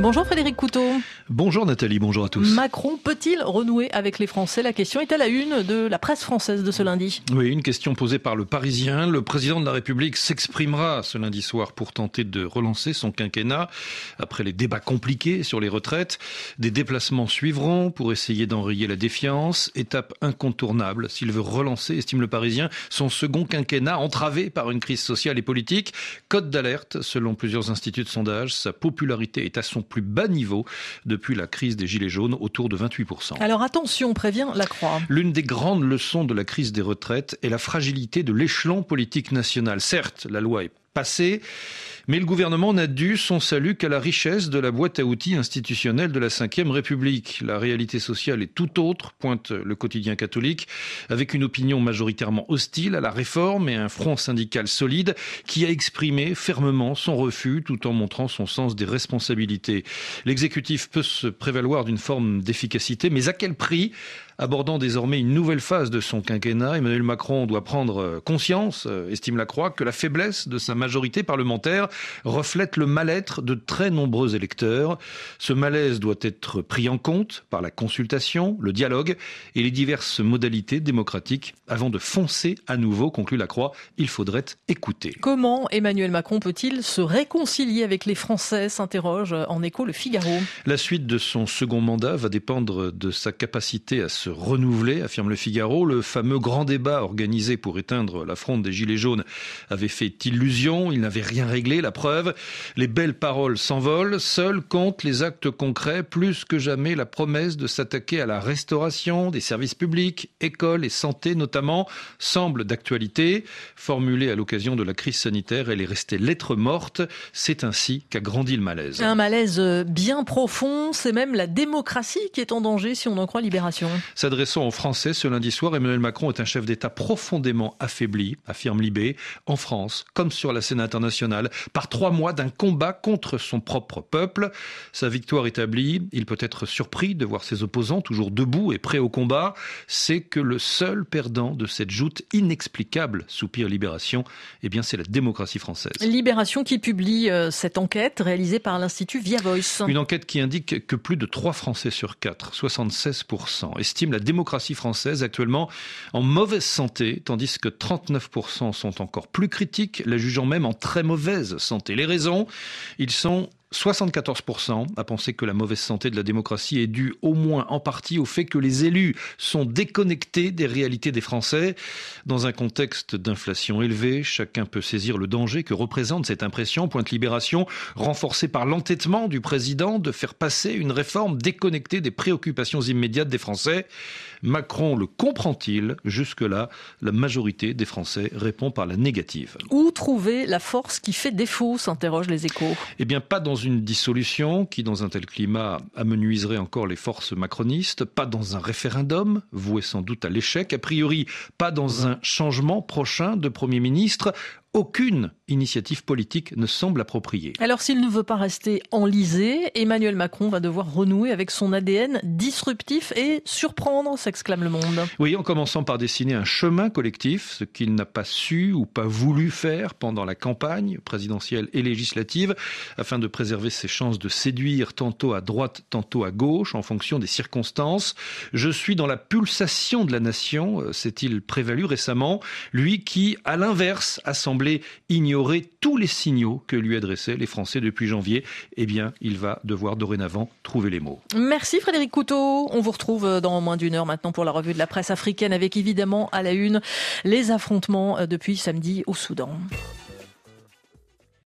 Bonjour Frédéric Couteau. Bonjour Nathalie, bonjour à tous. Macron peut-il renouer avec les Français? La question est à la une de la presse française de ce lundi. Oui, une question posée par le Parisien. Le président de la République s'exprimera ce lundi soir pour tenter de relancer son quinquennat après les débats compliqués sur les retraites. Des déplacements suivront pour essayer d'enrayer la défiance. Étape incontournable s'il veut relancer, estime le Parisien, son second quinquennat entravé par une crise sociale et politique. Code d'alerte, selon plusieurs instituts de sondage, sa popularité est à son plus bas niveau depuis la crise des Gilets jaunes, autour de 28%. Alors attention, prévient la Croix. L'une des grandes leçons de la crise des retraites est la fragilité de l'échelon politique national. Certes, la loi est mais le gouvernement n'a dû son salut qu'à la richesse de la boîte à outils institutionnelle de la Ve République. La réalité sociale est tout autre, pointe le quotidien catholique, avec une opinion majoritairement hostile à la réforme et un front syndical solide qui a exprimé fermement son refus tout en montrant son sens des responsabilités. L'exécutif peut se prévaloir d'une forme d'efficacité, mais à quel prix? Abordant désormais une nouvelle phase de son quinquennat, Emmanuel Macron doit prendre conscience, euh, estime la Croix, que la faiblesse de sa majorité parlementaire reflète le mal-être de très nombreux électeurs. Ce malaise doit être pris en compte par la consultation, le dialogue et les diverses modalités démocratiques. Avant de foncer à nouveau, conclut la Croix, il faudrait écouter. Comment Emmanuel Macron peut-il se réconcilier avec les Français s'interroge en écho le Figaro. La suite de son second mandat va dépendre de sa capacité à se renouveler, affirme le Figaro. Le fameux grand débat organisé pour éteindre la fronde des Gilets jaunes avait fait illusion. Il n'avait rien réglé. La preuve, les belles paroles s'envolent, seuls comptent les actes concrets, plus que jamais la promesse de s'attaquer à la restauration des services publics, écoles et santé notamment, semble d'actualité. Formulée à l'occasion de la crise sanitaire, elle est restée lettre morte. C'est ainsi qu'a grandi le malaise. Un malaise bien profond, c'est même la démocratie qui est en danger si on en croit Libération. S'adressant aux Français ce lundi soir, Emmanuel Macron est un chef d'État profondément affaibli, affirme Libé, en France comme sur la scène internationale, par trois mois d'un combat contre son propre peuple. Sa victoire établie, il peut être surpris de voir ses opposants toujours debout et prêts au combat. C'est que le seul perdant de cette joute inexplicable, soupir Libération, eh bien c'est la démocratie française. Libération qui publie euh, cette enquête réalisée par l'Institut Via Voice. Une enquête qui indique que plus de 3 Français sur 4, 76%, estiment la démocratie française actuellement en mauvaise santé, tandis que 39% sont encore plus critiques, la jugeant même en très mauvaise santé. Les raisons, ils sont 74% à penser que la mauvaise santé de la démocratie est due au moins en partie au fait que les élus sont déconnectés des réalités des Français. Dans un contexte d'inflation élevée, chacun peut saisir le danger que représente cette impression, pointe libération, renforcée par l'entêtement du président de faire passer une réforme déconnectée des préoccupations immédiates des Français. Macron le comprend-il? Jusque-là, la majorité des Français répond par la négative. Où trouver la force qui fait défaut? s'interrogent les échos. Eh bien, pas dans une dissolution qui, dans un tel climat, amenuiserait encore les forces macronistes, pas dans un référendum, voué sans doute à l'échec, a priori pas dans un changement prochain de Premier ministre, aucune initiative politique ne semble appropriée. Alors s'il ne veut pas rester enlisé, Emmanuel Macron va devoir renouer avec son ADN disruptif et surprendre, s'exclame le monde. Oui, en commençant par dessiner un chemin collectif, ce qu'il n'a pas su ou pas voulu faire pendant la campagne présidentielle et législative, afin de préserver ses chances de séduire tantôt à droite, tantôt à gauche, en fonction des circonstances. Je suis dans la pulsation de la nation, euh, s'est-il prévalu récemment, lui qui, à l'inverse, a semblé ignorer tous les signaux que lui adressaient les Français depuis janvier. Eh bien, il va devoir dorénavant trouver les mots. Merci Frédéric Couteau. On vous retrouve dans moins d'une heure maintenant pour la revue de la presse africaine avec évidemment à la une les affrontements depuis samedi au Soudan.